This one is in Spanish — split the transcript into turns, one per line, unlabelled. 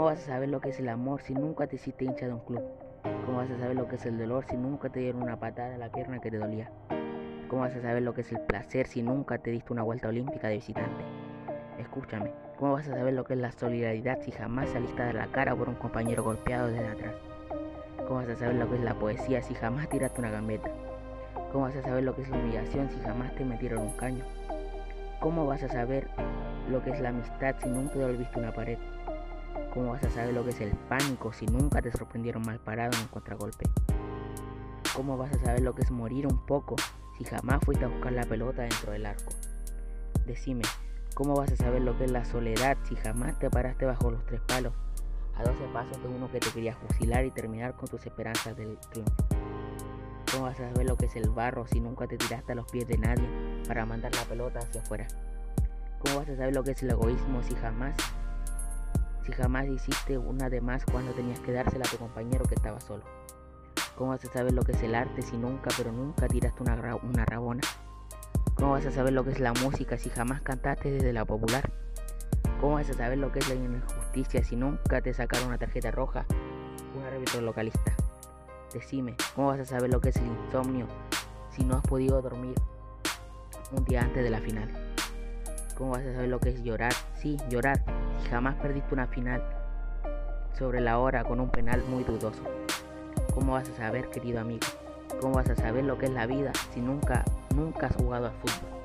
¿Cómo vas a saber lo que es el amor si nunca te hiciste hincha de un club? ¿Cómo vas a saber lo que es el dolor si nunca te dieron una patada en la pierna que te dolía? ¿Cómo vas a saber lo que es el placer si nunca te diste una vuelta olímpica de visitante? Escúchame, ¿cómo vas a saber lo que es la solidaridad si jamás saliste de la cara por un compañero golpeado desde atrás? ¿Cómo vas a saber lo que es la poesía si jamás tiraste una gambeta? ¿Cómo vas a saber lo que es la humillación si jamás te metieron un caño? ¿Cómo vas a saber lo que es la amistad si nunca volviste una pared? ¿Cómo vas a saber lo que es el pánico si nunca te sorprendieron mal parado en un contragolpe? ¿Cómo vas a saber lo que es morir un poco si jamás fuiste a buscar la pelota dentro del arco? Decime, ¿cómo vas a saber lo que es la soledad si jamás te paraste bajo los tres palos a 12 pasos de uno que te quería fusilar y terminar con tus esperanzas del triunfo? ¿Cómo vas a saber lo que es el barro si nunca te tiraste a los pies de nadie para mandar la pelota hacia afuera? ¿Cómo vas a saber lo que es el egoísmo si jamás jamás hiciste una de más cuando tenías que dársela a tu compañero que estaba solo? ¿Cómo vas a saber lo que es el arte si nunca, pero nunca tiraste una, una rabona? ¿Cómo vas a saber lo que es la música si jamás cantaste desde la popular? ¿Cómo vas a saber lo que es la injusticia si nunca te sacaron una tarjeta roja un árbitro localista? Decime, ¿cómo vas a saber lo que es el insomnio si no has podido dormir un día antes de la final? ¿Cómo vas a saber lo que es llorar? Sí, llorar si jamás perdiste una final sobre la hora con un penal muy dudoso. ¿Cómo vas a saber, querido amigo? ¿Cómo vas a saber lo que es la vida si nunca, nunca has jugado al fútbol?